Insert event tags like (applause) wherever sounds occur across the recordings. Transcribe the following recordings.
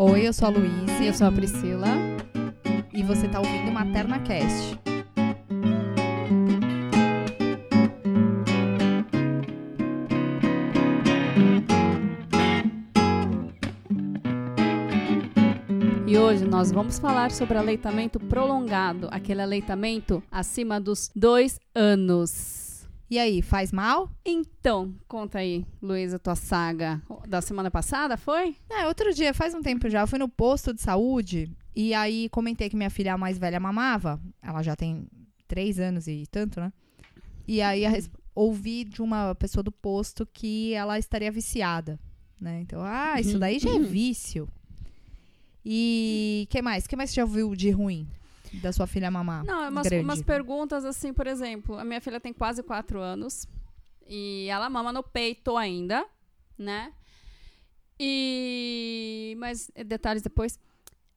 Oi, eu sou a Luísa. Eu sou a Priscila. E você tá ouvindo Materna Cast. E hoje nós vamos falar sobre aleitamento prolongado, aquele aleitamento acima dos dois anos. E aí, faz mal? Então, conta aí, Luísa, tua saga da semana passada, foi? É, outro dia, faz um tempo já, eu fui no posto de saúde e aí comentei que minha filha mais velha mamava. Ela já tem três anos e tanto, né? E aí ouvi de uma pessoa do posto que ela estaria viciada, né? Então, ah, isso daí já é vício. E que mais? que mais você já ouviu de ruim da sua filha mamar? Não, é umas, umas perguntas assim, por exemplo, a minha filha tem quase quatro anos e ela mama no peito ainda, né? E. Mas eh, detalhes depois.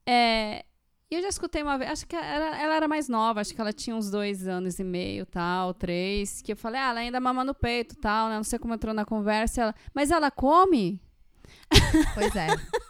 É. E eu já escutei uma vez, acho que ela, ela era mais nova, acho que ela tinha uns dois anos e meio, tal, três, que eu falei, ah, ela ainda mama no peito, tal, né? Não sei como entrou na conversa, ela, mas ela come? Pois é. (laughs)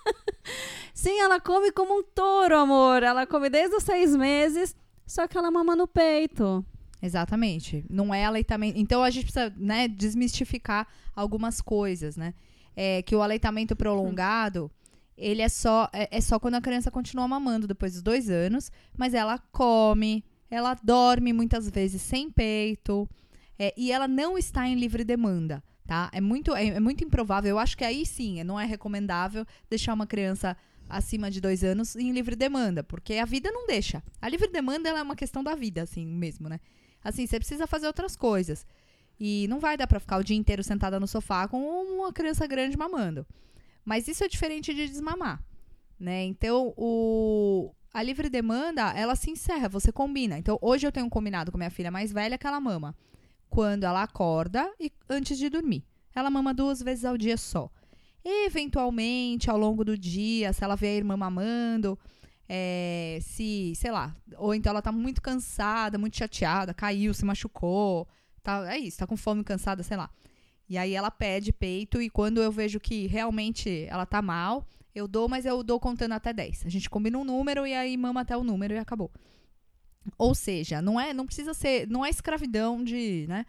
Sim, ela come como um touro, amor. Ela come desde os seis meses, só que ela mama no peito. Exatamente. Não é aleitamento. Então a gente precisa, né, desmistificar algumas coisas, né? É que o aleitamento prolongado, ele é só é, é só quando a criança continua mamando depois dos dois anos, mas ela come, ela dorme muitas vezes sem peito, é, e ela não está em livre demanda, tá? É muito é, é muito improvável. Eu acho que aí sim, não é recomendável deixar uma criança acima de dois anos em livre demanda, porque a vida não deixa. A livre demanda é uma questão da vida, assim mesmo, né? Assim, você precisa fazer outras coisas. E não vai dar pra ficar o dia inteiro sentada no sofá com uma criança grande mamando. Mas isso é diferente de desmamar, né? Então, o a livre demanda, ela se encerra, você combina. Então, hoje eu tenho um combinado com minha filha mais velha que ela mama quando ela acorda e antes de dormir. Ela mama duas vezes ao dia só. Eventualmente, ao longo do dia, se ela vê a irmã mamando, é, se, sei lá, ou então ela tá muito cansada, muito chateada, caiu, se machucou, tá, é isso, tá com fome, cansada, sei lá. E aí ela pede peito e quando eu vejo que realmente ela tá mal, eu dou, mas eu dou contando até 10. A gente combina um número e aí mama até o número e acabou. Ou seja, não é, não precisa ser, não é escravidão de, né?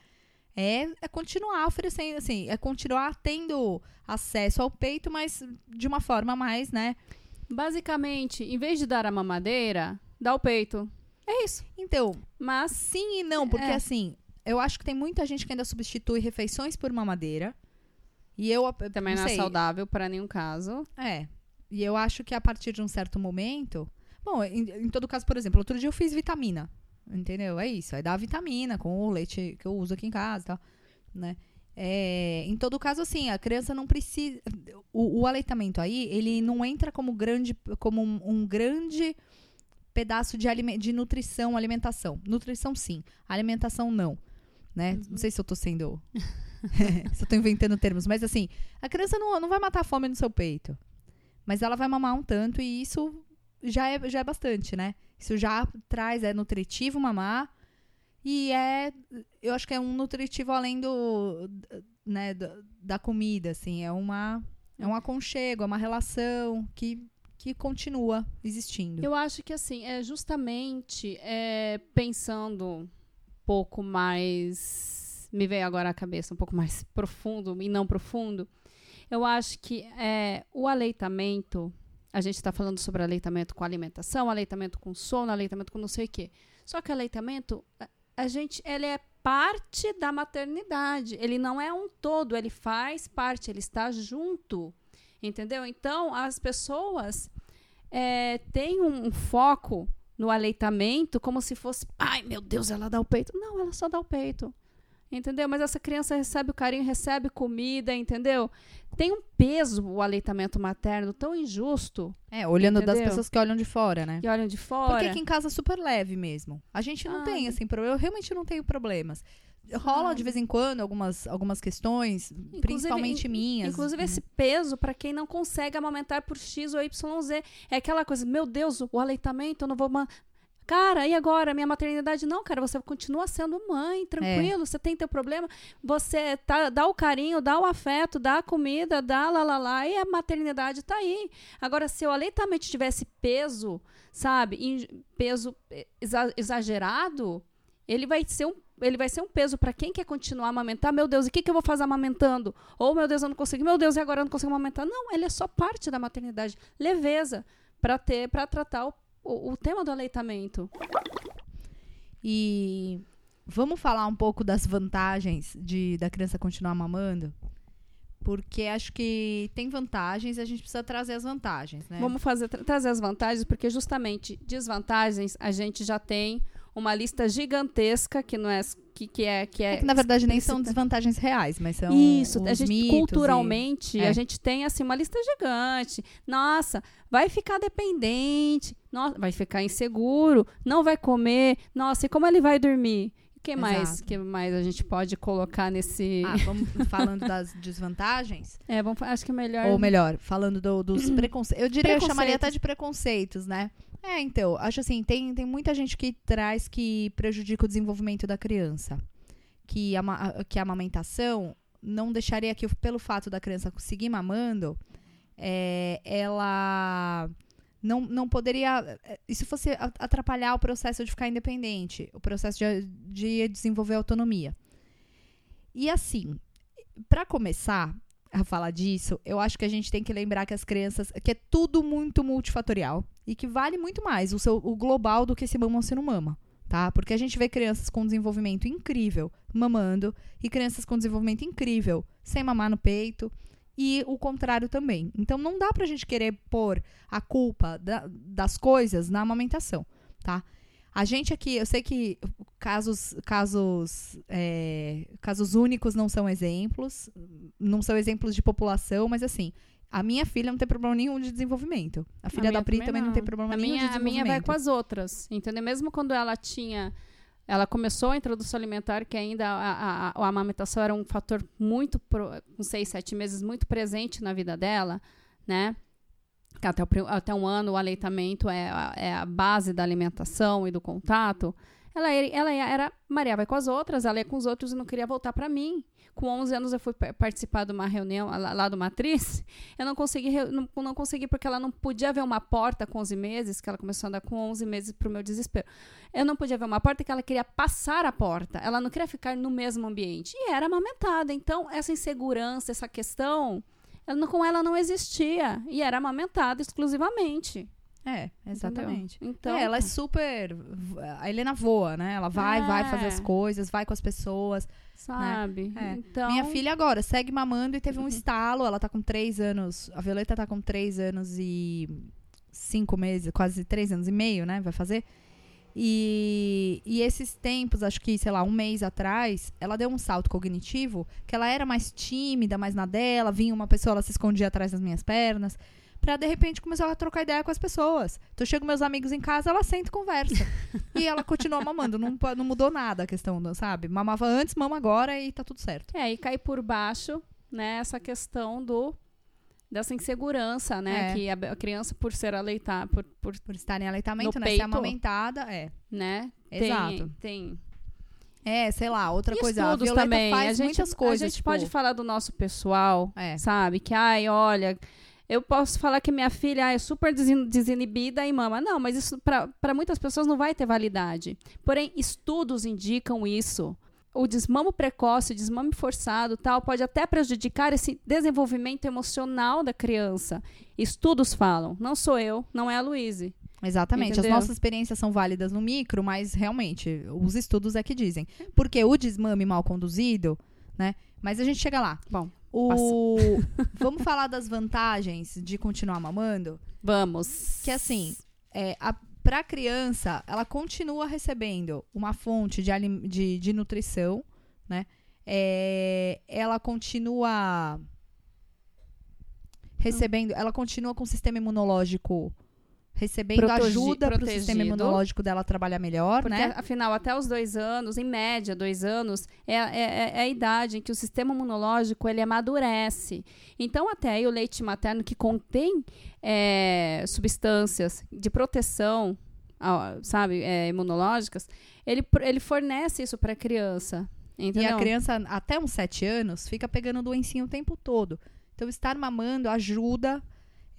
É, é continuar oferecendo, assim, é continuar tendo acesso ao peito, mas de uma forma mais, né? Basicamente, em vez de dar a mamadeira, dá o peito. É isso. Então, Mas sim e não, porque É. assim, eu acho que tem muita gente que ainda substitui refeições por mamadeira. E eu também não, é sei, saudável para nenhum caso. É. E eu acho que a partir de um certo momento. Bom, em, em todo caso, por exemplo, outro dia eu fiz vitamina. Entendeu? É isso. Aí dá vitamina com o leite que eu uso aqui em casa e tal. Né? É, em todo caso, assim, a criança não precisa. O, o aleitamento aí, ele não entra como grande, como um, um grande pedaço de, de nutrição, alimentação. Nutrição, sim. Alimentação, não. Né? Não sei se eu tô sendo. (laughs) se eu tô inventando termos, mas assim, a criança não, não vai matar a fome no seu peito. Mas ela vai mamar um tanto e isso já é, já é bastante, né? Isso já traz, é nutritivo mamar. E é, eu acho que é um nutritivo além do, né, da, da comida, assim. É uma, é um aconchego, é uma relação que, que continua existindo. Eu acho que assim, é justamente é, pensando um pouco mais. Me veio agora à cabeça um pouco mais profundo e não profundo. Eu acho que é, o aleitamento. A gente está falando sobre aleitamento com alimentação, aleitamento com sono, aleitamento com não sei o quê. Só que aleitamento, a, gente, ele é parte da maternidade. Ele não é um todo, ele faz parte, ele está junto. Entendeu? Então, as pessoas é, têm um foco no aleitamento como se fosse, ai meu Deus, ela dá o peito. Não, ela só dá o peito. Entendeu? Mas essa criança recebe o carinho, recebe comida, entendeu? Tem um peso o aleitamento materno tão injusto É, olhando das Entendeu? pessoas que olham de fora, né? que olham de fora. Porque aqui em casa é super leve mesmo. A gente não Ah, tem, assim, problema. Eu realmente não tenho problemas. Rola Sabe? de vez em quando algumas, algumas questões, principalmente in- minhas. Inclusive, esse peso, para quem não consegue amamentar por X ou YZ, é aquela coisa, meu Deus, o aleitamento, eu não vou. Cara, e agora? Minha maternidade? Não, cara, você continua sendo mãe, tranquilo, é. você tem teu problema. Você tá, dá o carinho, dá o afeto, dá a comida, dá lá, lá, lá, e a maternidade tá aí. Agora, se o aleitamento tivesse peso, sabe, peso exagerado, ele vai ser um ele vai ser um peso para quem quer continuar a amamentar. Meu Deus, e o que, que eu vou fazer amamentando? Ou, meu Deus, eu não consigo. Meu Deus, e agora eu não consigo amamentar? Não, ele é só parte da maternidade. Leveza para ter, para tratar o o, o tema do aleitamento. E vamos falar um pouco das vantagens de da criança continuar mamando? Porque acho que tem vantagens e a gente precisa trazer as vantagens, né? Vamos fazer, tra trazer as vantagens, porque justamente desvantagens a gente já tem uma lista gigantesca que não é que, que é que é, é que, na verdade nem são desvantagens reais, mas são isso. a gente culturalmente e... é. a gente tem assim uma lista gigante. Nossa, vai ficar dependente. Nossa, vai ficar inseguro. Não vai comer. Nossa, e como ele vai dormir? O que mais que mais a gente pode colocar nesse ah, vamos (laughs) falando das desvantagens? É vamos acho que é melhor ou melhor falando do, dos (clears throat) preconceitos eu diria eu chamaria até de preconceitos né? É, então, acho assim, tem, tem muita gente que traz que prejudica o desenvolvimento da criança. Que a, que a amamentação não deixaria que, pelo fato da criança conseguir mamando, é, ela não, não poderia. Isso fosse atrapalhar o processo de ficar independente, o processo de, de desenvolver autonomia. E assim, para começar a falar disso, eu acho que a gente tem que lembrar que as crianças. que é tudo muito multifatorial e que vale muito mais o, seu, o global do que se mama ou se não mama. Tá? Porque a gente vê crianças com desenvolvimento incrível mamando e crianças com desenvolvimento incrível sem mamar no peito e o contrário também. Então não dá pra gente querer pôr a culpa da, das coisas na amamentação, tá? A gente aqui, eu sei que casos, casos, é, casos únicos não são exemplos, não são exemplos de população, mas assim, a minha filha não tem problema nenhum de desenvolvimento. A filha a da Pri também não. não. tem problema a nenhum minha, de desenvolvimento. A minha vai com as outras, entendeu? Mesmo quando ela tinha... Ela começou a introdução alimentar, que ainda a, a, a amamentação era um fator muito, pro, com seis, sete meses, muito presente na vida dela, né? Até, o, até um ano o aleitamento é a, é a base da alimentação e do contato. Ela, ela era Maria vai com as outras, ela ia com os outros e não queria voltar para mim. Com 11 anos eu fui participar de uma reunião lá, do Matriz. (laughs) Eu não consegui, não, não consegui porque ela não podia ver uma porta com 11 meses, que ela começou a andar com 11 meses pro meu desespero. Eu não podia ver uma porta que ela queria passar a porta. Ela não queria ficar no mesmo ambiente. E era amamentada. Então, essa insegurança, essa questão, ela, com ela não existia. E era amamentada exclusivamente. É, exatamente. Então, é, ela é super. A Helena voa, né? Ela vai, é. vai fazer as coisas, vai com as pessoas. Né? Sabe? Né? É. Então... Minha filha agora segue mamando e teve um estalo. Ela tá com três anos. A Violeta tá com três anos e cinco meses, quase três anos e meio, né? Vai fazer. E, e esses tempos, acho que, sei lá, um mês atrás, ela deu um salto cognitivo, que ela era mais tímida, mais na dela, vinha uma pessoa, ela se escondia atrás das minhas pernas pra de repente começar a trocar ideia com as pessoas. Então chego meus amigos em casa, ela senta e conversa. (laughs) e ela continua mamando, não, não mudou nada a questão, sabe? Mamava antes, mama agora e tá tudo certo. É, e cai por baixo, né, essa questão do dessa insegurança, né, é. que a, criança por ser aleitada, por, por, por estar em aleitamento, né, peito, ser amamentada, é. Né? Exato. Tem, tem é, sei lá, outra e coisa. Estudos a também. faz a gente, muitas coisas. A gente tipo... pode falar do nosso pessoal, é. sabe? Que, ai, olha, eu posso falar que minha filha é super desinibida e mama. Não, mas isso para muitas pessoas não vai ter validade. Porém, estudos indicam isso. O desmamo precoce, o desmame forçado, tal, pode até prejudicar esse desenvolvimento emocional da criança. Estudos falam, não sou eu, não é a Luíse. Exatamente. Entendeu? As nossas experiências são válidas no micro, mas realmente os estudos é que dizem. Porque o desmame mal conduzido, né? Mas a gente chega lá. Bom. O... (laughs) Vamos falar das vantagens de continuar mamando? Vamos. Que assim, é, a, pra criança, ela continua recebendo uma fonte de, de, de nutrição, né? É, ela continua recebendo, ela continua com o sistema imunológico recebendo Protegi ajuda para o sistema imunológico dela trabalhar melhor, Porque, né? Afinal, até os dois anos, em média, dois anos, é, é, é, a idade em que o sistema imunológico ele amadurece. Então, até aí, o leite materno que contém é, substâncias de proteção sabe, é, imunológicas, ele, ele fornece isso para a criança. Entendeu? E a criança, até uns 7 anos, fica pegando doencinha o tempo todo. Então, estar mamando ajuda,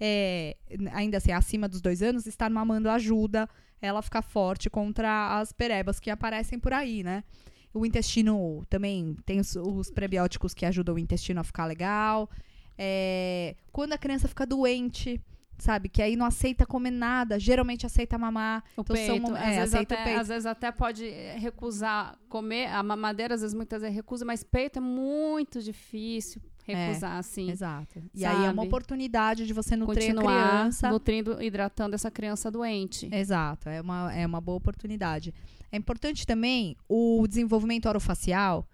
é, ainda assim, acima dos dois anos, estar mamando ajuda ela ficar forte contra as perebas que aparecem por aí, né? O intestino também tem os, os prebióticos que ajudam o intestino a ficar legal. É, quando a criança fica doente, sabe? Que aí não aceita comer nada, geralmente aceita mamar. O então, peito, são, às, é, vezes aceita até, peito. às vezes até pode recusar comer, a mamadeira às vezes muitas vezes recusa, mas peito é muito difícil recusar, assim. Exato. E aí é uma Sabe? oportunidade de você nutrir a Continuar criança. nutrindo, hidratando essa criança doente. Exato, é uma, é uma boa oportunidade. É importante também o desenvolvimento orofacial,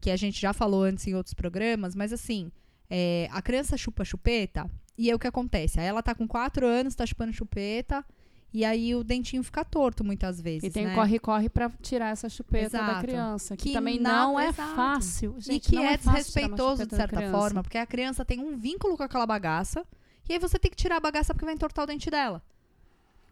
que a gente já falou antes em outros programas, mas assim, é, a criança chupa chupeta, e aí o que acontece? Aí ela tá com 4 anos, tá chupando chupeta, e aí o dentinho fica torto muitas vezes. E tem né? corre-corre pra tirar essa chupeta da Exato. criança. Que, Que também não é exato. fácil. E Gente, que não é uma desrespeitoso, de da certa forma, porque a criança tem um vínculo com aquela bagaça, e aí você tem que tirar a bagaça porque vai entortar o dente dela.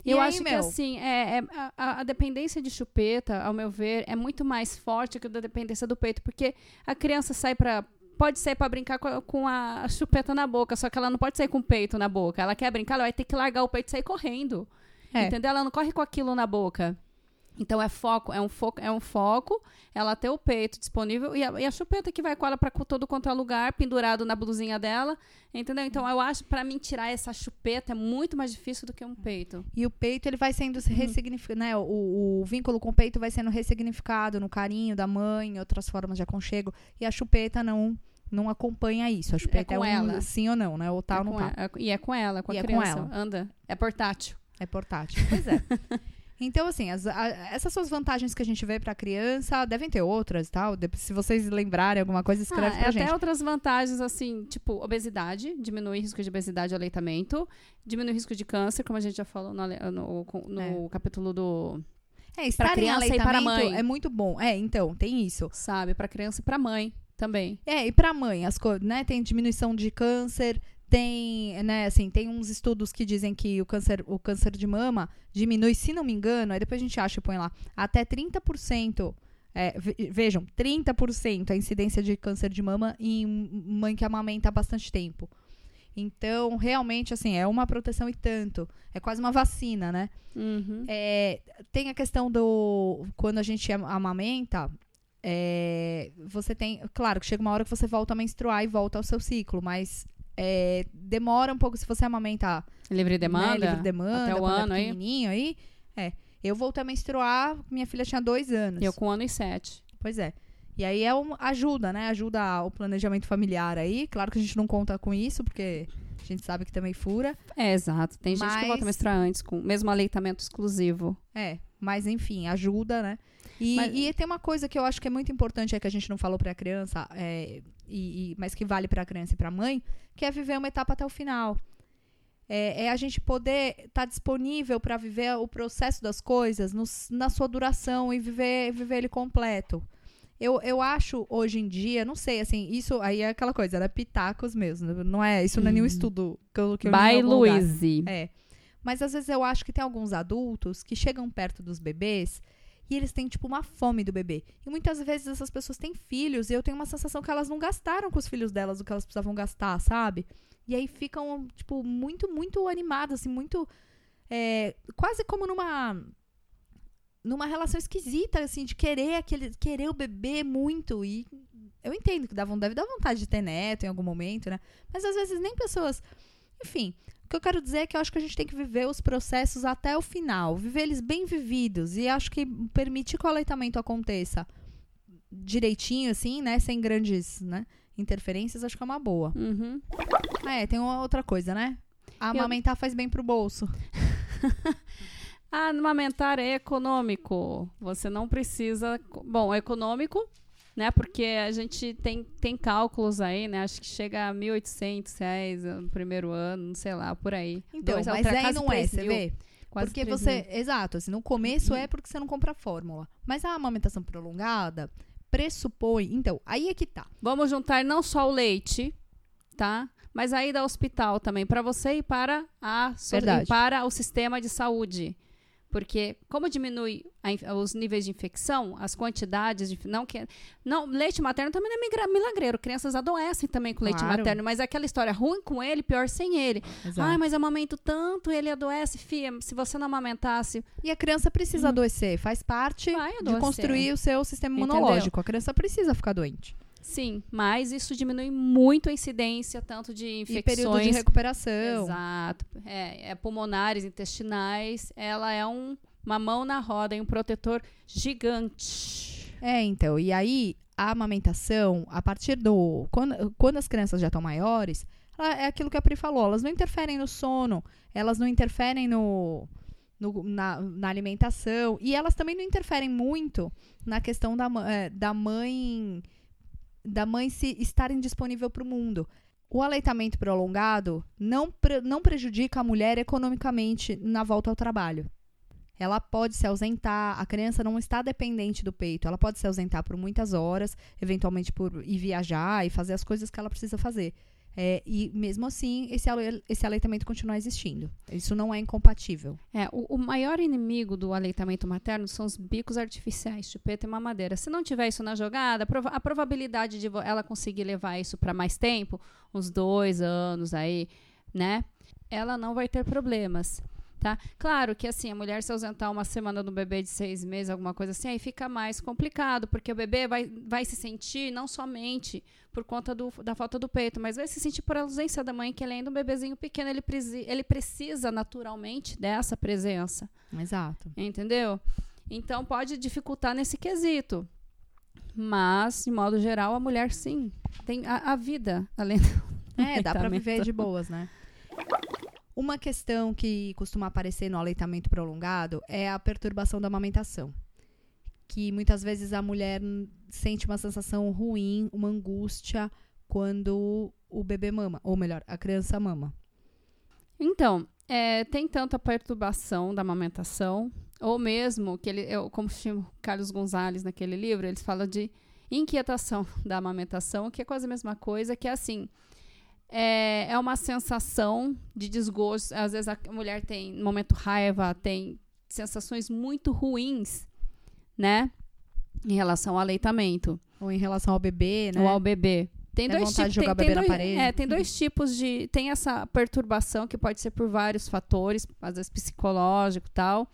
E Eu aí, acho que meu? assim, é, é- a, a dependência de chupeta, ao meu ver, é muito mais forte que a da dependência do peito, porque a criança sai pra. Pode sair pra brincar com a, com a chupeta na boca, só que ela não pode sair com o peito na boca. Ela quer brincar, ela vai ter que largar o peito e sair correndo. É. Entendeu? Ela não corre com aquilo na boca. Então é foco, é um foco, é um foco, ela ter o peito disponível e a, e a chupeta que vai com ela para todo quanto é lugar, pendurado na blusinha dela, entendeu? Então eu acho pra mim tirar essa chupeta é muito mais difícil do que um peito. E o peito, ele vai sendo Uhum. ressignificado, né? O, o vínculo com o peito vai sendo ressignificado no carinho da mãe, outras formas de aconchego. E a chupeta não, não acompanha isso. A chupeta é, com um ela. sim ou não, né? Ou tá É ou não tá. é- e é com ela, com a E é com criança. ela. Anda, é portátil. É portátil. Pois é. (laughs) Então, assim, as- a- essas são as vantagens que a gente vê pra criança. Devem ter outras e tal. Depois, se vocês lembrarem alguma coisa, escreve Ah, pra é gente. até outras vantagens, assim, tipo, obesidade, diminui o risco de obesidade e aleitamento, diminui o risco de câncer, como a gente já falou no, no- no É. capítulo do, É, estar em criança e para mãe. é muito bom. É, então, tem isso. sabe, pra criança e pra mãe também. É, e pra mãe, as coisas, né? Tem diminuição de câncer, tem, né, assim, tem uns estudos que dizem que o câncer, o câncer de mama diminui, se não me engano, aí depois a gente acha e põe lá, até 30%. É, ve- vejam, 30% a incidência de câncer de mama em mãe que amamenta há bastante tempo. Então, realmente, assim, é uma proteção e tanto. É quase uma vacina, né? Uhum. É, tem a questão do. Quando a gente am- amamenta, é, você tem. Claro que chega uma hora que você volta a menstruar e volta ao seu ciclo, mas é, demora um pouco se você amamentar. Livre né, demanda. livre demanda, até o quando ano é aí. pequenininho aí. É. Eu voltei a menstruar, minha filha tinha dois anos. Eu com um ano e sete. Pois é. E aí é um, ajuda, né? Ajuda o planejamento familiar aí. Claro que a gente não conta com isso, porque a gente sabe que também fura. É, exato. Tem gente que Mas- volta a menstruar antes, com mesmo aleitamento exclusivo. É, mas enfim, ajuda, né? E, Mas- e tem uma coisa que eu acho que é muito importante, é que a gente não falou pra criança, é, e, e- mas que vale pra criança e pra mãe, que é viver uma etapa até o final. É, é a gente poder estar disponível pra viver o processo das coisas nos- na sua duração e viver, viver ele completo. Eu, eu acho hoje em dia, não sei, assim, isso aí é aquela coisa, né? Pitacos mesmo. Não é, isso não é nenhum Uhum. estudo que eu, que eu By. Louise. É. Mas às vezes eu acho que tem alguns adultos que chegam perto dos bebês e eles têm, tipo, uma fome do bebê. E muitas vezes essas pessoas têm filhos e eu tenho uma sensação que elas não gastaram com os filhos delas o que elas precisavam gastar, sabe? E aí ficam, tipo, muito, muito animadas, assim, muito. é, quase como numa. Numa relação esquisita, assim, de querer aquele. Querer o bebê muito. E eu entendo que dá, deve dar vontade de ter neto em algum momento, né? Mas às vezes nem pessoas. Enfim, o que eu quero dizer é que eu acho que a gente tem que viver os processos até o final, viver eles bem vividos e acho que permitir que o aleitamento aconteça direitinho, assim, né, sem grandes, né, interferências, acho que é uma boa. Uhum. Ah, é, tem uma outra coisa, né? Amamentar faz bem pro bolso. (laughs) Amamentar é econômico. Você não precisa. Bom, é econômico, né? Porque a gente tem, tem cálculos aí, né? Acho que chega a 1.800 reais no primeiro ano, não sei lá, por aí. Então, Dois, mas outra aí não é, você vê? Quase porque você, mil. exato, assim, no começo é porque você não compra a fórmula. Mas a amamentação prolongada pressupõe, então, aí é que tá. Vamos juntar não só o leite, tá? Mas a ida ao hospital também, para você e para, a, Verdade. e para o sistema de saúde. Porque como diminui a os níveis de infecção, as quantidades de não que não leite materno também não é milagreiro. Crianças adoecem também com leite Claro. materno, mas é aquela história ruim com ele, pior sem ele. Exato. Ai, mas amamento tanto, ele adoece, fia. Se você não amamentasse, E a criança precisa adoecer, faz parte Hum. De construir o seu sistema Entendeu? imunológico. A criança precisa ficar doente. Sim, mas isso diminui muito a incidência tanto de E período de infecções recuperação. Exato. É, é pulmonares, intestinais. Ela é um, uma mão na roda e um protetor gigante. É, então. E aí, a amamentação, a partir do. Quando, quando as crianças já estão maiores, ela- é aquilo que a Pri falou, elas não interferem no sono, elas não interferem no. no- na, na alimentação. E elas também não interferem muito na questão da, eh, da mãe. Da mãe se estar indisponível para o mundo. O aleitamento prolongado não, pre- não prejudica a mulher economicamente na volta ao trabalho. Ela pode se ausentar, a criança não está dependente do peito, ela pode se ausentar por muitas horas, eventualmente por ir viajar e fazer as coisas que ela precisa fazer. É, e mesmo assim, esse, ale- esse aleitamento continua existindo. Isso não é incompatível. É, o, o maior inimigo do aleitamento materno são os bicos artificiais, chupeta e mamadeira. Se não tiver isso na jogada, a probabilidade de ela conseguir levar isso para mais tempo, uns dois anos aí, né? Ela não vai ter problemas. Tá? Claro que assim, a mulher se ausentar uma semana do bebê de seis meses, alguma coisa assim, aí fica mais complicado, porque o bebê vai, vai se sentir não somente por conta do- da falta do peito, mas vai se sentir por ausência da mãe, que ele ainda é um bebezinho pequeno, ele, presi- ele precisa naturalmente dessa presença, Exato. entendeu? Então pode dificultar nesse quesito. Mas, de modo geral, a mulher sim tem a, a vida além do É, dá pra aleitamento. viver de boas, né? Uma questão que costuma aparecer no aleitamento prolongado é a perturbação da amamentação. Que muitas vezes a mulher sente uma sensação ruim, uma angústia quando o bebê mama, ou melhor, a criança mama. Então, é, tem tanto a perturbação da amamentação, ou mesmo, que ele, eu, como chama Carlos Gonzalez naquele livro, eles falam de inquietação (laughs) da amamentação, que é quase a mesma coisa, que é assim, é, é uma sensação de desgosto, às vezes a mulher tem, no momento raiva, tem sensações muito ruins, né, em relação ao aleitamento Ou em relação ao bebê, né? ou ao bebê. Tem Tem dois vontade de tipos, jogar tem, bebê na tem dois, parede. É, tem dois tipos de. Tem essa perturbação que pode ser por vários fatores, às vezes psicológico e tal.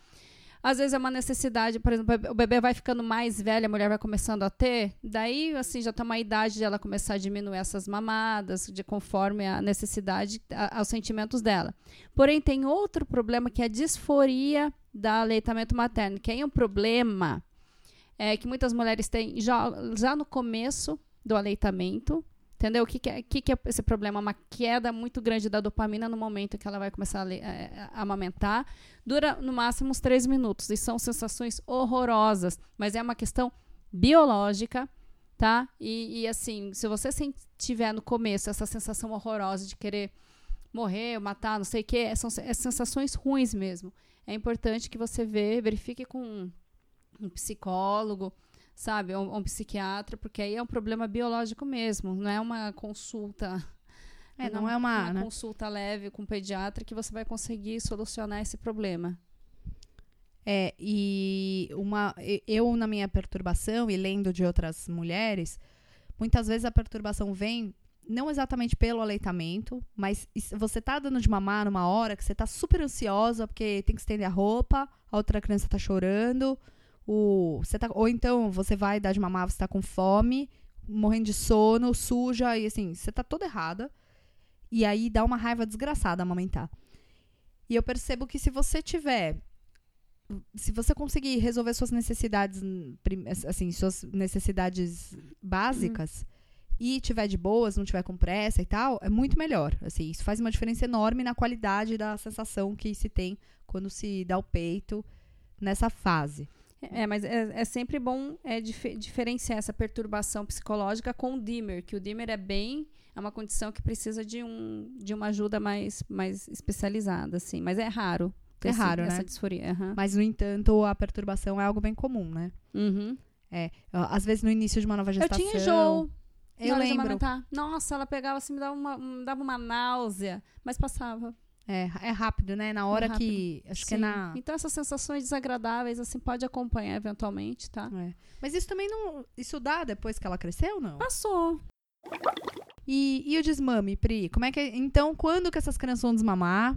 Às vezes é uma necessidade, por exemplo, o bebê vai ficando mais velho, a mulher vai começando a ter, daí assim já tá uma idade de ela começar a diminuir essas mamadas, de conforme a necessidade, a- aos sentimentos dela. Porém, tem outro problema que é a disforia da aleitamento materno, que é um problema é, que muitas mulheres têm já, já no começo do aleitamento. Entendeu? O que, que, é, que, que é esse problema? Uma queda muito grande da dopamina no momento que ela vai começar a, a- a amamentar. Dura no máximo uns três minutos. E são sensações horrorosas. Mas é uma questão biológica, tá? E, e, assim, se você tiver no começo essa sensação horrorosa de querer morrer, matar, não sei o quê, são se- é sensações ruins mesmo. É importante que você vê, verifique com um psicólogo, sabe, um, um psiquiatra, porque aí é um problema biológico mesmo, não é uma consulta. É, não é uma, né? consulta leve com um pediatra que você vai conseguir solucionar esse problema. É, e uma, eu, na minha perturbação e lendo de outras mulheres, muitas vezes a perturbação vem não exatamente pelo aleitamento, mas você tá dando de mamar numa hora que você tá super ansiosa porque tem que estender a roupa, a outra criança tá chorando, o, você tá, ou então você vai dar de mamar, você tá com fome, morrendo de sono, suja, e assim, você tá toda errada. E aí dá uma raiva desgraçada amamentar. E eu percebo que se você tiver se você conseguir resolver suas necessidades, assim, suas necessidades básicas e tiver de boas, não tiver com pressa e tal, é muito melhor. Assim, isso faz uma diferença enorme na qualidade da sensação que se tem quando se dá o peito nessa fase. É, mas é, é sempre bom é, dif- diferenciar essa perturbação psicológica com o dimmer, que o dimmer é bem é uma condição que precisa de, um, de uma ajuda mais, mais especializada, assim. Mas é raro. ter É esse- raro, essa né? disforia. aham. Mas, no entanto, a perturbação é algo bem comum, né? Uhum. Às vezes, no início de uma nova Eu gestação... tinha enjoo. Eu lembro. Nossa, ela pegava assim, me dava uma, me dava uma náusea, mas passava. É, é rápido, né? Na hora É que. Acho que é Sim. na. Então essas sensações desagradáveis, assim, pode acompanhar eventualmente, tá? É. Mas isso também não. Isso dá depois que ela cresceu, não? Passou. E, e o desmame, Pri? Como é que. Então, quando que essas crianças vão desmamar?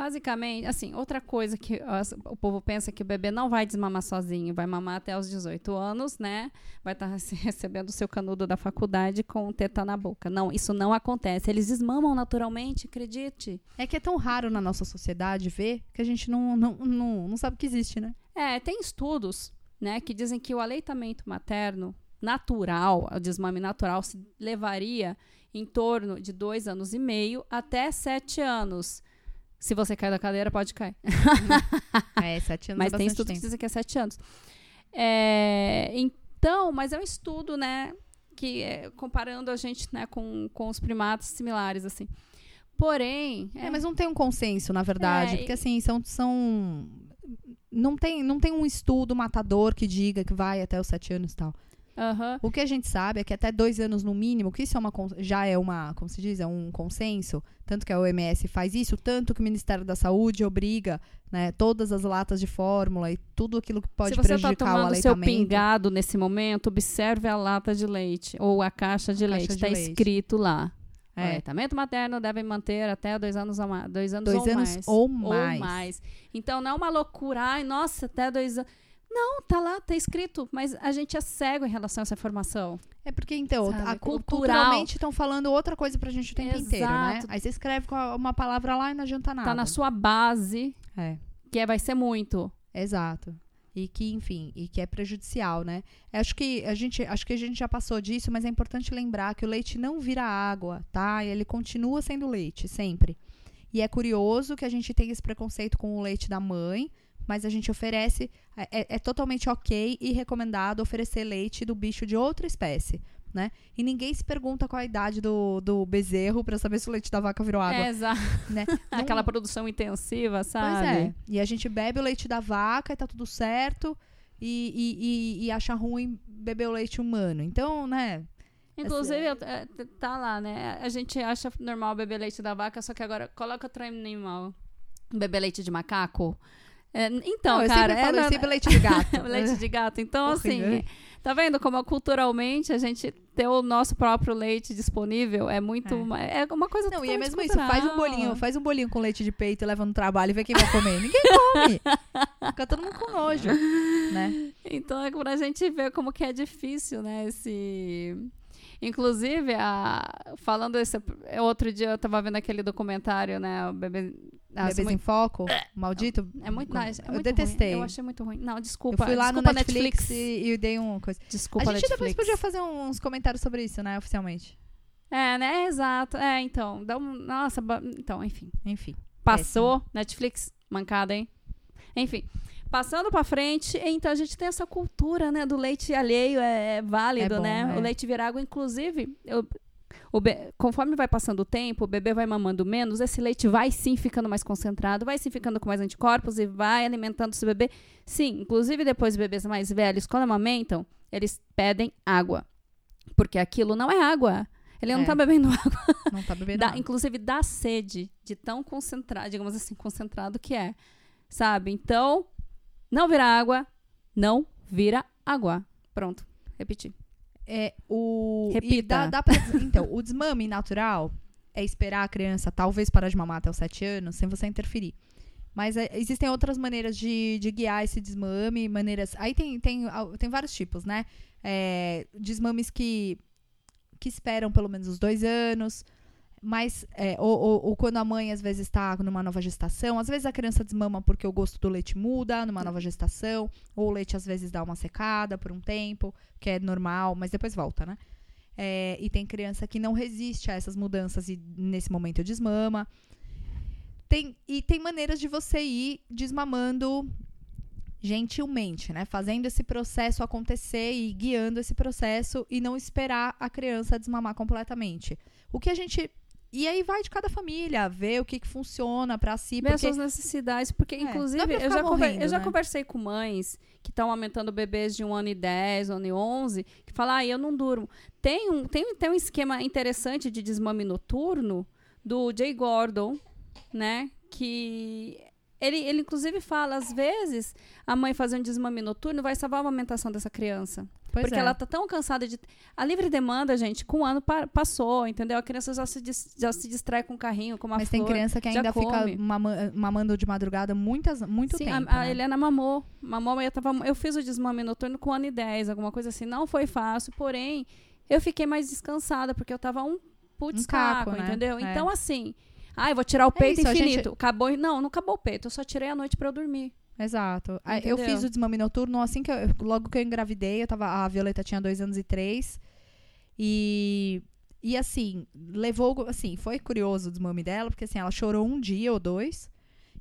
Basicamente, assim, outra coisa que o povo pensa é que o bebê não vai desmamar sozinho, vai mamar até os 18 anos, né? Vai estar (laughs) recebendo o seu canudo da faculdade com teta na boca. Não, isso não acontece. Eles desmamam naturalmente, acredite. É que é tão raro na nossa sociedade ver que a gente não, não, não, não sabe que existe, né? É, tem estudos, né, que dizem que o aleitamento materno natural, o desmame natural, se levaria em torno de dois anos e meio até sete anos. Se você cair da cadeira, pode cair. (laughs) É, sete anos Mas é tem bastante estudos que tempo. dizem que é sete anos. É, então, mas é um estudo, né, que é, comparando a gente, né, com, com os primatas similares, assim. Porém, É, mas não tem um consenso, na verdade. É, porque assim, são. são não, tem, não tem um estudo matador que diga que vai até os sete anos e tal. Aham, O que a gente sabe é que até dois anos no mínimo, que isso é uma, já é uma, como se diz, é um consenso, tanto que a OMS faz isso, tanto que o Ministério da Saúde obriga né, todas as latas de fórmula e tudo aquilo que pode Se você está prejudicar o tomando seu aleitamento. pingado nesse momento, observe a lata de leite ou a caixa de A leite. Está escrito lá. É. Aleitamento materno deve manter até dois anos ou mais. Dois anos, Dois ou, anos mais. ou mais. Então não é uma loucura. Ai, nossa, até dois anos. Não, tá lá, tá escrito. Mas a gente é cego em relação a essa informação. É porque, então, Sabe, a, cultural. culturalmente estão falando outra coisa pra gente o tempo inteiro, né? Exato. Aí você escreve uma palavra lá e não adianta nada. Tá na sua base, É, que é- vai ser muito. exato. E que, enfim, e que é prejudicial, né? Acho que a gente, acho que a gente já passou disso, mas é importante lembrar que o leite não vira água, tá? Ele continua sendo leite, sempre. E é curioso que a gente tem esse preconceito com o leite da mãe, mas a gente oferece, é, é- é totalmente ok e recomendado oferecer leite do bicho de outra espécie, né? E ninguém se pergunta qual a idade do, do bezerro pra saber se o leite da vaca virou água, É, exato. né? (laughs) Aquela produção intensiva, Pois sabe? é. E a gente bebe o leite da vaca e tá tudo certo. E, e, e, e acha ruim beber o leite humano. Então, né? Inclusive, t- tá lá, né? A gente acha normal beber leite da vaca, só que agora coloca outro animal. Beber leite de macaco. É, então, Não, eu cara, sempre falo, é, eu sempre leite de gato. (laughs) leite de gato. Então, (laughs) assim, tá vendo como culturalmente a gente ter o nosso próprio leite disponível é muito. É, uma coisa Não, e é mesmo isso. Faz um cultural. bolinho, faz um bolinho com leite de peito e leva no trabalho e vê quem vai comer. Ninguém come. (laughs) Fica todo mundo com nojo, né? Então é pra gente ver como que é difícil, né? Esse. Inclusive, a... falando esse. Outro dia eu tava vendo aquele documentário, né? O bebê. Ah, Bebês sou em foco, maldito. É muito, não, é eu muito detestei. ruim. Eu achei muito ruim. Não, Eu desculpa. fui lá desculpa, no Netflix, E, e dei um coisa. Desculpa, a gente depois Netflix. podia fazer uns comentários sobre isso, né? Oficialmente. É, né? Exato. É, então. Dá um... Nossa, então, enfim. Enfim. Passou. Netflix, mancada, hein? Enfim. Passando pra frente, então a gente tem essa cultura, né, do leite alheio, é, é válido, É bom, né? é. O leite virar água, inclusive, eu- be- conforme vai passando o tempo, o bebê vai mamando menos, esse leite vai sim ficando mais concentrado, vai sim ficando com mais anticorpos e vai alimentando esse bebê. Sim, inclusive depois bebês mais velhos, quando amamentam, eles pedem água. Porque aquilo não é água. Ele não É. tá bebendo (laughs) água. Não tá bebendo Dá- água. inclusive dá sede de tão concentrado, digamos assim, concentrado que é. Sabe? Então, não vira água, não vira água. Pronto, repeti. É, o... e Repita. dá- dá pra- então, o desmame natural é esperar a criança talvez parar de mamar até os 7 anos sem você interferir. Mas é, existem outras maneiras de, de guiar esse desmame, maneiras... Aí tem, tem, tem vários tipos, né? É, desmames que, que esperam pelo menos os dois anos, mas é, ou, ou- ou quando a mãe às vezes está numa nova gestação, às vezes a criança desmama porque o gosto do leite muda numa nova gestação, ou o leite às vezes dá uma secada por um tempo, que é normal, mas depois volta, né? É, e tem criança que não resiste a essas mudanças e nesse momento desmama. Tem, e tem maneiras de você ir desmamando gentilmente, né? Fazendo esse processo acontecer e guiando esse processo e não esperar a criança desmamar completamente. O que a gente. E aí vai de cada família, ver o que, que funciona pra si. Ver as Porque suas necessidades, porque, não é inclusive, eu já, morrendo, eu já né? conversei com mães que estão aumentando bebês de um ano e dez, um ano e onze, que falam, ah, eu não durmo. Tem um, tem, tem um esquema interessante de desmame noturno do Jay Gordon, né? Que ele, ele inclusive fala, às vezes, a mãe fazendo desmame noturno vai salvar a amamentação dessa criança. Pois porque é. ela tá tão cansada de. A livre demanda, gente, com um ano pa- passou, entendeu? A criança já se, já se distrai com o carrinho, com uma Mas flor. tem criança que ainda fica mama- mamando de madrugada muitas, muito Sim, tempo. a, a né? Helena mamou. Mamou, eu, tava, eu fiz o desmame noturno com um ano e 10, alguma coisa assim. Não foi fácil, porém, eu fiquei mais descansada, porque eu tava um putz Um caco, caco, né? entendeu? É. Então, assim, ai, vou tirar o peito isso, a infinito. gente- Acabou. Não, não acabou o peito. Eu só tirei a noite pra eu dormir. Exato. Aí Eu Entendeu? fiz o desmame noturno assim que eu, logo que eu engravidei, eu tava, a Violeta tinha dois anos e três. E, e assim, levou, assim, foi curioso o desmame dela, porque assim, ela chorou um dia ou dois.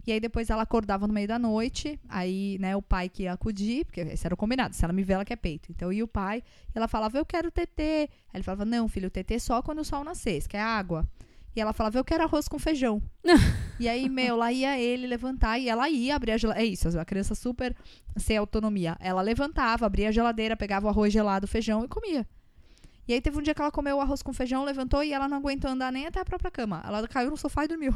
E aí depois ela acordava no meio da noite, aí, né, o pai que ia acudir, porque esse era o combinado, se ela me vê, ela quer peito. Então ia o pai, e ela falava, eu quero tetê. Aí ele falava, não, filho, o tetê só quando o sol nascer, que é água. E ela falava, eu quero arroz com feijão. (laughs) e aí, meu, lá ia ele levantar e ela ia abrir a geladeira. É isso, a criança super sem autonomia. Ela levantava, abria a geladeira, pegava o arroz gelado, o feijão e comia. E aí teve um dia que ela comeu o arroz com feijão, levantou e ela não aguentou andar nem até a própria cama. Ela caiu no sofá e dormiu.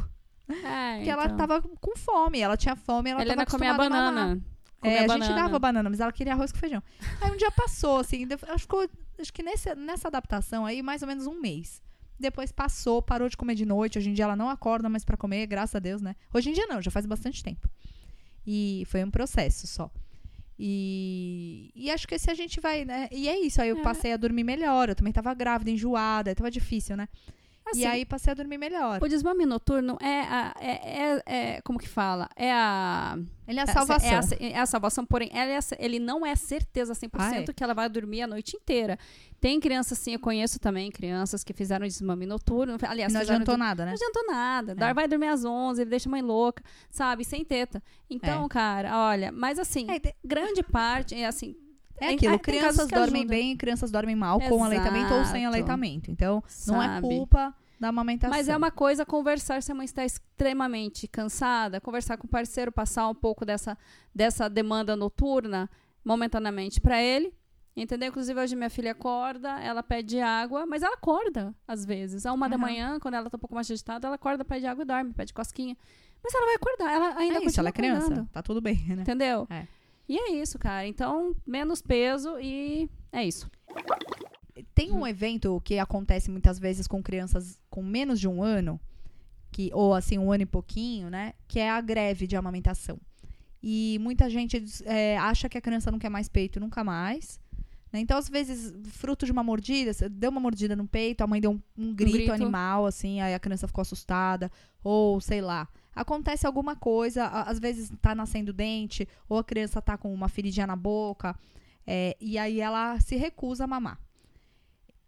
É, Porque ela então. tava com fome, ela tinha fome, ela Helena tava acostumada a banana. É, Comia a banana. gente dava banana, mas ela queria arroz com feijão. Aí um dia passou, assim, deu- acho que, acho que nesse, nessa adaptação aí, mais ou menos um mês. Depois passou, parou de comer de noite. Hoje em dia ela não acorda mais pra comer, graças a Deus, né? Hoje em dia não, já faz bastante tempo. E foi um processo só. E, e acho que se a gente vai, né? E é isso, aí eu É. passei a dormir melhor. Eu também tava grávida, enjoada, tava difícil, né? Assim, e aí passei a dormir melhor. O desmame noturno é, a, é, é, é- Como que fala? É a. Ele é a É salvação. a, é a salvação, porém, é ele não é certeza 100% Ah, é? que ela vai dormir a noite inteira. Tem crianças, assim, eu conheço também crianças que fizeram desmame noturno. Aliás, não adiantou nada, né? Não adiantou nada. É. Dor- Vai dormir às 11, ele deixa a mãe louca, sabe? Sem teta. Então, cara, olha, mas assim, É, grande parte, é assim. É aquilo, casos crianças dormem bem e crianças dormem mal com aleitamento ou sem Exato. aleitamento. Então, não é sabe? culpa da amamentação. Mas é uma coisa conversar se a mãe está extremamente cansada, conversar com o parceiro, passar um pouco dessa, dessa demanda noturna momentaneamente para ele. Entendeu? Inclusive, hoje minha filha acorda, ela pede água, mas ela acorda, às vezes. A uma da Aham. manhã, quando ela tá um pouco mais agitada, ela acorda, pede água e dorme, pede cosquinha. Mas ela vai acordar, ela ainda É isso, ela é criança. acordando, Tá tudo bem, né? Entendeu? É. E é isso, cara. Então, menos peso e é isso. Tem um evento que acontece muitas vezes com crianças com menos de um ano, que, ou assim, um ano e pouquinho, né? Que é a greve de amamentação. E muita gente é, acha que a criança não quer mais peito nunca mais. né? Então, às vezes, fruto de uma mordida, você deu uma mordida no peito, a mãe deu um, um grito, grito. animal, assim, aí a criança ficou assustada, ou sei lá. Acontece alguma coisa, às vezes tá nascendo dente, ou a criança tá com uma feridinha na boca, é, e aí ela se recusa a mamar.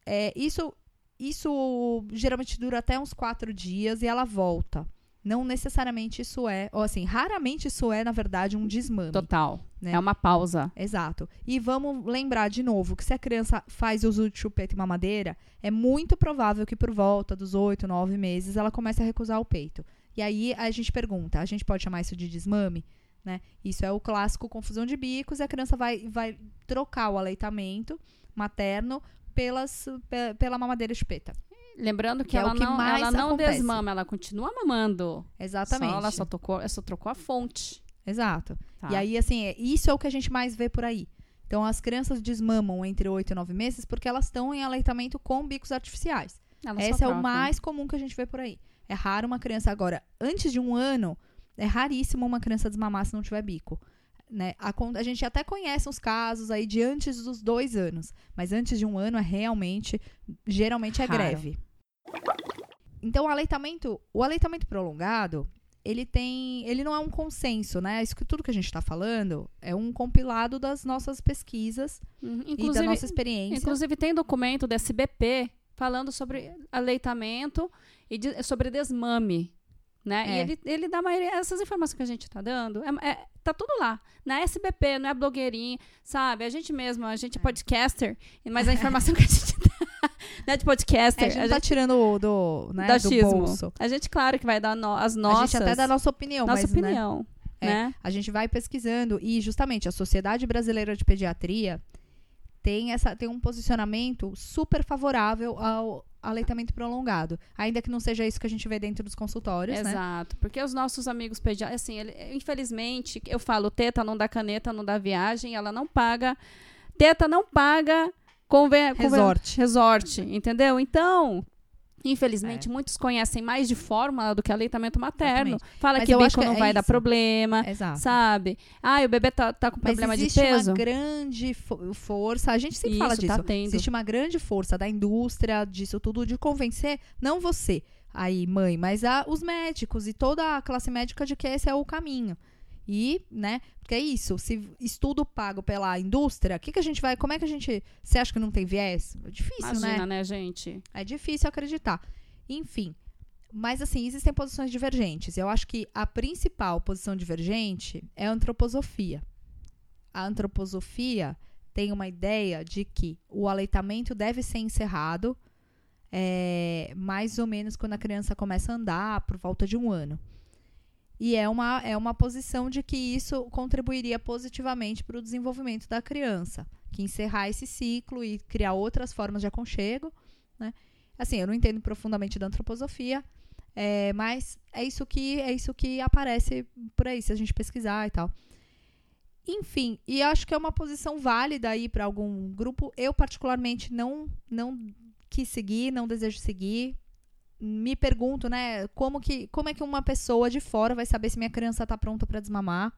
É, isso, isso geralmente dura até uns quatro dias e ela volta. Não necessariamente isso é, ou assim, raramente isso é, na verdade, um desmame. Total. Né? É uma pausa. Exato. E vamos lembrar de novo que se a criança faz uso de chupeta e mamadeira, é muito provável que por volta dos oito, nove meses ela comece a recusar o peito. E aí a gente pergunta, a gente pode chamar isso de desmame? Né? Isso é o clássico confusão de bicos e a criança vai, vai trocar o aleitamento materno pelas, pe- pela mamadeira e chupeta. Lembrando que, Que é ela o que não, ela não acontece. desmama, ela continua mamando. Exatamente. Só, ela só, tocou, só trocou a fonte. Exato. Tá? E aí, assim, é- isso é o que a gente mais vê por aí. Então, as crianças desmamam entre 8 e 9 meses porque elas estão em aleitamento com bicos artificiais. Ela Esse é o mais comum que a gente vê por aí. É raro uma criança agora, antes de um ano, é raríssimo uma criança desmamar se não tiver bico. Né? A, a gente até conhece uns casos aí de antes dos dois anos, mas antes de um ano é realmente, geralmente é Raro. greve. Então, o aleitamento, o aleitamento prolongado, ele tem, ele não é um consenso, né? Isso que tudo que a gente está falando é um compilado das nossas pesquisas Uhum. e da nossa experiência. inclusive, tem documento da SBP falando sobre aleitamento e de- sobre desmame. Né? É. E ele, ele dá a maioria, essas informações que a gente está dando, é, é- tá tudo lá. Na SBP, não é blogueirinha, sabe? A gente mesmo, a gente é podcaster, mas a informação que a gente dá (laughs) não é de podcaster. É, a gente a tá gente tirando do, né, do xismo. bolso. A gente, claro, que vai dar no- as nossas. A gente até dá a nossa opinião, nossa mas né, opinião. É. Né? a gente vai pesquisando e justamente a Sociedade Brasileira de Pediatria tem essa tem um posicionamento super favorável ao aleitamento prolongado. Ainda que não seja isso que a gente vê dentro dos consultórios, né? Exato, porque os nossos amigos pediatras, assim, ele- infelizmente, eu falo, teta não dá caneta, não dá viagem, ela não paga, teta não paga conven, conven- Resort. resort, entendeu? Então, infelizmente, É. muitos conhecem mais de fórmula do que aleitamento materno. Exatamente. Fala Mas que bico que não é vai dar isso. problema, Exato. sabe? Ah, o bebê tá, tá com problema de existe peso. uma grande fo- força, a gente sempre fala Isso, disso. tá existe uma grande força da indústria, disso tudo, de convencer, não você, aí, mãe, mas a, os médicos e toda a classe médica de que esse é o caminho. E, né, porque é isso, se estudo pago pela indústria, o que, que a gente vai, como é que a gente, você acha que não tem viés? É difícil, né? Imagina, né, gente? É difícil acreditar. Enfim. Mas, assim, existem posições divergentes. Eu acho que a principal posição divergente é a antroposofia. A antroposofia tem uma ideia de que o aleitamento deve ser encerrado é, mais ou menos quando a criança começa a andar, por volta de um ano. E é uma, é uma posição de que isso contribuiria positivamente para o desenvolvimento da criança. Que encerrar esse ciclo e criar outras formas de aconchego, né? Assim, eu não entendo profundamente da antroposofia, é, mas é isso que é isso que aparece por aí, se a gente pesquisar e tal. Enfim, e acho que é uma posição válida aí para algum grupo. Eu particularmente não não quis seguir, não desejo seguir. Me pergunto, né, como que como é que uma pessoa de fora vai saber se minha criança está pronta para desmamar?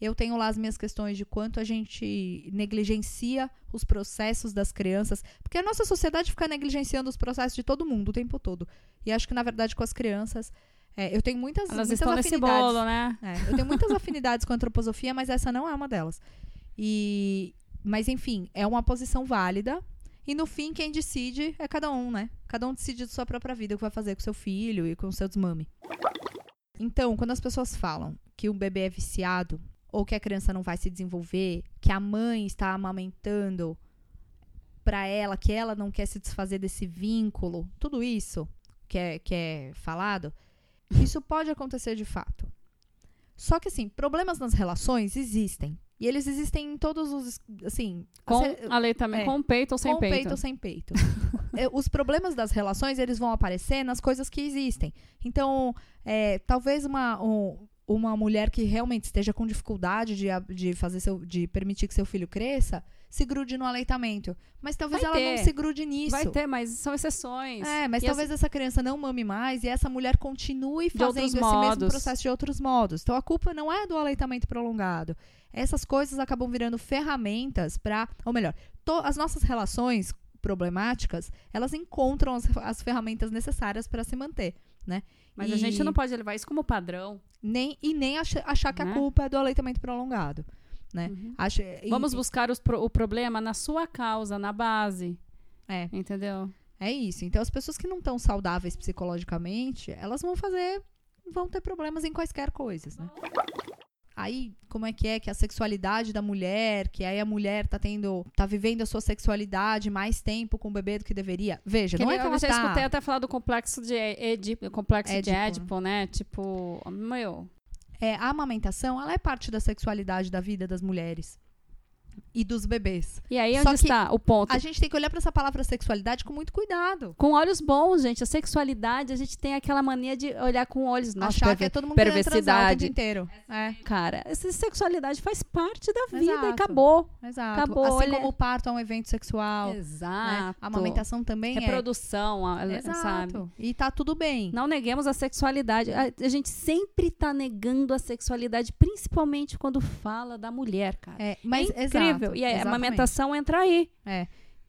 Eu tenho lá as minhas questões de quanto a gente negligencia os processos das crianças, porque a nossa sociedade fica negligenciando os processos de todo mundo o tempo todo. E acho que na verdade com as crianças, é, eu tenho muitas Elas muitas afinidades. bolo, né? É, eu tenho muitas (laughs) afinidades com a antroposofia, mas essa não é uma delas. E, mas enfim, é uma posição válida. E no fim, quem decide é cada um, né? Cada um decide de sua própria vida o que vai fazer com seu filho e com seu desmame. Então, quando as pessoas falam que o bebê é viciado, ou que a criança não vai se desenvolver, que a mãe está amamentando para ela, que ela não quer se desfazer desse vínculo, tudo isso que é, que é falado, isso pode acontecer de fato. Só que, assim, problemas nas relações existem. E eles existem em todos os. Assim. Com se- aleitamento, é. com peito ou sem com peito. ou sem peito. (laughs) É, Os problemas das relações, eles vão aparecer nas coisas que existem. Então, é, talvez uma, um- uma mulher que realmente esteja com dificuldade de, de fazer seu, de permitir que seu filho cresça, se grude no aleitamento. Mas talvez Vai ela ter. não se grude nisso. Vai ter, mas são exceções. É, mas E talvez essa criança não mame mais e essa mulher continue fazendo esse mesmo modos. processo de outros modos. Então a culpa não é do aleitamento prolongado. Essas coisas acabam virando ferramentas para, ou melhor, to- as nossas relações problemáticas, elas encontram as, as ferramentas necessárias para se manter, né? Mas a E- gente não pode levar isso como padrão. Nem e nem ach- achar que a Né? culpa é do aleitamento prolongado, né? Uhum. Acho- Vamos e- buscar os o problema na sua causa, na base. É. Entendeu? É isso. Então, as pessoas que não estão saudáveis psicologicamente, elas vão fazer. vão ter problemas em quaisquer coisas, né? Aí, como é que é que a sexualidade da mulher, que aí a mulher tá tendo. tá vivendo a sua sexualidade mais tempo com o bebê do que deveria. Veja, não é que eu já tá. escutei até falar do complexo de Édipo, complexo de. Édipo, né? Tipo, meu, É, a amamentação, ela é parte da sexualidade da vida das mulheres. E dos bebês. E aí Só onde que está o ponto? A gente tem que olhar pra essa palavra sexualidade com muito cuidado. Com olhos bons, gente. A sexualidade, a gente tem aquela mania de olhar com olhos. Nossa, Achar que é todo mundo o perversidade. tempo inteiro. É. Cara, essa sexualidade faz parte da vida e Exato. acabou. Exato. Acabou, assim olha- como o parto é um evento sexual. né? Exato. A amamentação também Reprodução, é. Exato. sabe? E tá tudo bem. Não neguemos a sexualidade. A, a gente sempre tá negando a sexualidade, principalmente quando fala da mulher, cara. É, mas é incrível. exato, e a exatamente. amamentação entra aí.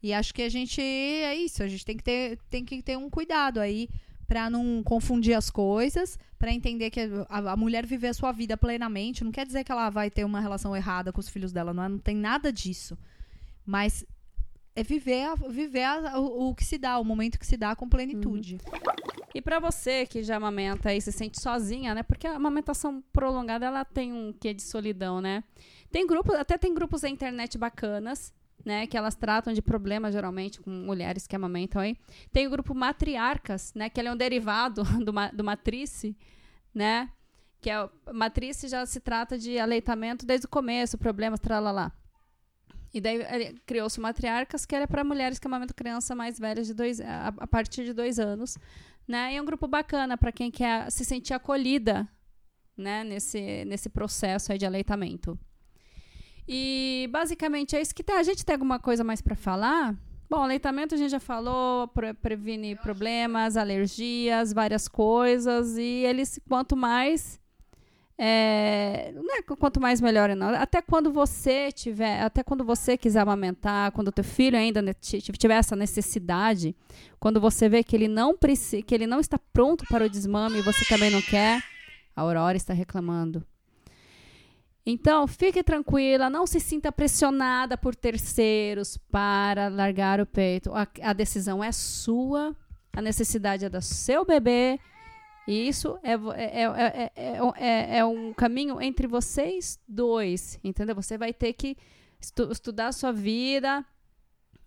E acho que a gente é isso, a gente tem que ter, tem que ter um cuidado aí pra não confundir as coisas, pra entender que a, a mulher viver a sua vida plenamente, não quer dizer que ela vai ter uma relação errada com os filhos dela, não, é- não tem nada disso. Mas é viver, a- viver a- o, o que se dá, o momento que se dá com plenitude. E pra você que já amamenta e se sente sozinha, né? Porque a amamentação prolongada, ela tem um quê de solidão, né? Tem grupos, até tem grupos na internet bacanas, né? Que elas tratam de problemas, geralmente, com mulheres que amamentam aí. Tem o grupo Matriarcas, né? Que ele é um derivado (laughs) do, do Matrice, né? Que é Matrice já se trata de aleitamento desde o começo, problemas, tralalá. E daí ele- criou-se o matriarcas, que era para mulheres que amamentam criança mais velhas de dois, a, a partir de dois anos. Né? E é um grupo bacana para quem quer se sentir acolhida né? nesse, nesse processo aí de aleitamento. E basicamente é isso que tem. A gente tem alguma coisa mais para falar? Bom, aleitamento a gente já falou, pre- previne problemas, alergias, várias coisas. E eles, quanto mais. É, não é qu- quanto mais melhor, não. Até quando você tiver, até quando você quiser amamentar, quando o teu filho ainda tiver essa necessidade, quando você vê que ele não que ele não está pronto para o desmame e você também não quer, a Aurora está reclamando. Então, fique tranquila, não se sinta pressionada por terceiros para largar o peito. A, a decisão é sua, a necessidade é do seu bebê. E isso é, é, é, é, é, é- é um caminho entre vocês dois, entendeu? Você vai ter que estu- estudar a sua vida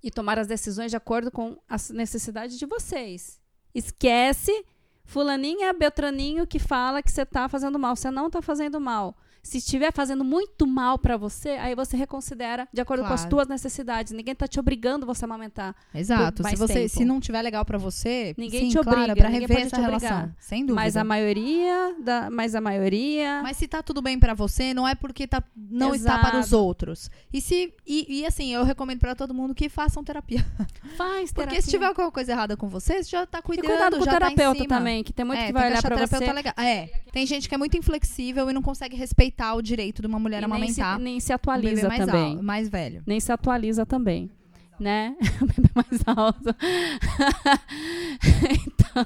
e tomar as decisões de acordo com as necessidades de vocês. Esquece fulaninha, beltraninho que fala que você está fazendo mal. Você não está fazendo mal. Se estiver fazendo muito mal para você, aí você reconsidera de acordo com as Claro. tuas necessidades. Ninguém está te obrigando você a amamentar. Exato. Se você, tempo. se não tiver legal pra você, Ninguém sim, te claro, obriga, é pra ninguém rever essa relação. Sem dúvida. Mas a maioria, da, mas a maioria Mas se tá tudo bem pra você, não é porque tá, não está para os Exato. outros. E se e, e, assim, eu recomendo pra todo mundo que façam terapia. (laughs) faz terapia. Porque se tiver alguma coisa errada com você, você já tá E cuidando, cuidado com o tá terapeuta cima. também, que tem muito é, que vai olhar terapeuta você. legal. É, tem gente que é muito inflexível e não consegue respeitar o direito de uma mulher E nem se, amamentar nem se um bebê atualiza mais, também. al- mais velho. Nem se atualiza também. Né? O (laughs) bebê mais alto. (laughs) então,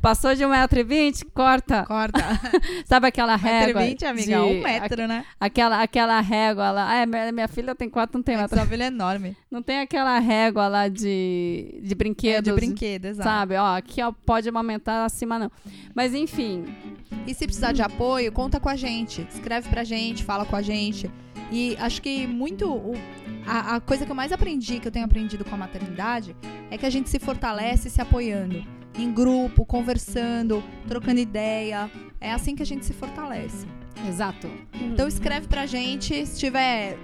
passou de 1,20m, corta. Corta. (laughs) Sabe aquela régua? 1,20m, amiga. de- Um metro, né? Aquela, aquela régua lá. Ah, minha, minha filha tem 4, não tem É metro. sua filha é enorme. Não tem aquela régua lá de, de É, brinquedos. de brinquedo, exato. Sabe? Ó, aqui ó, pode amamentar acima não. Mas enfim, E se precisar de apoio, conta com a gente. Escreve pra gente, fala com a gente. E acho que muito. o- a, a coisa que eu mais aprendi, que eu tenho aprendido com a maternidade, é que a gente se fortalece se apoiando. Em grupo, conversando, trocando ideia. É assim que a gente se fortalece. exato. Então escreve pra gente. Se tiver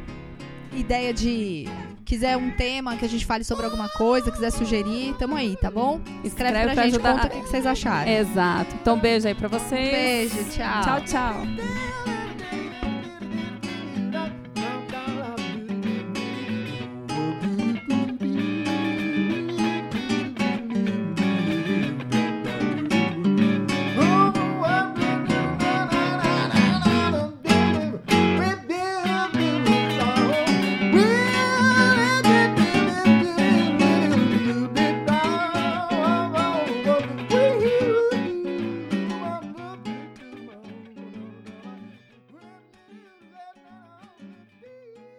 ideia de. Quiser um tema que a gente fale sobre alguma coisa, quiser sugerir, tamo aí, tá bom? Escreve, Escreve pra, pra gente, ajudar conta o que que vocês acharam. Exato. Então beijo aí pra vocês. Beijo, tchau. Tchau, tchau.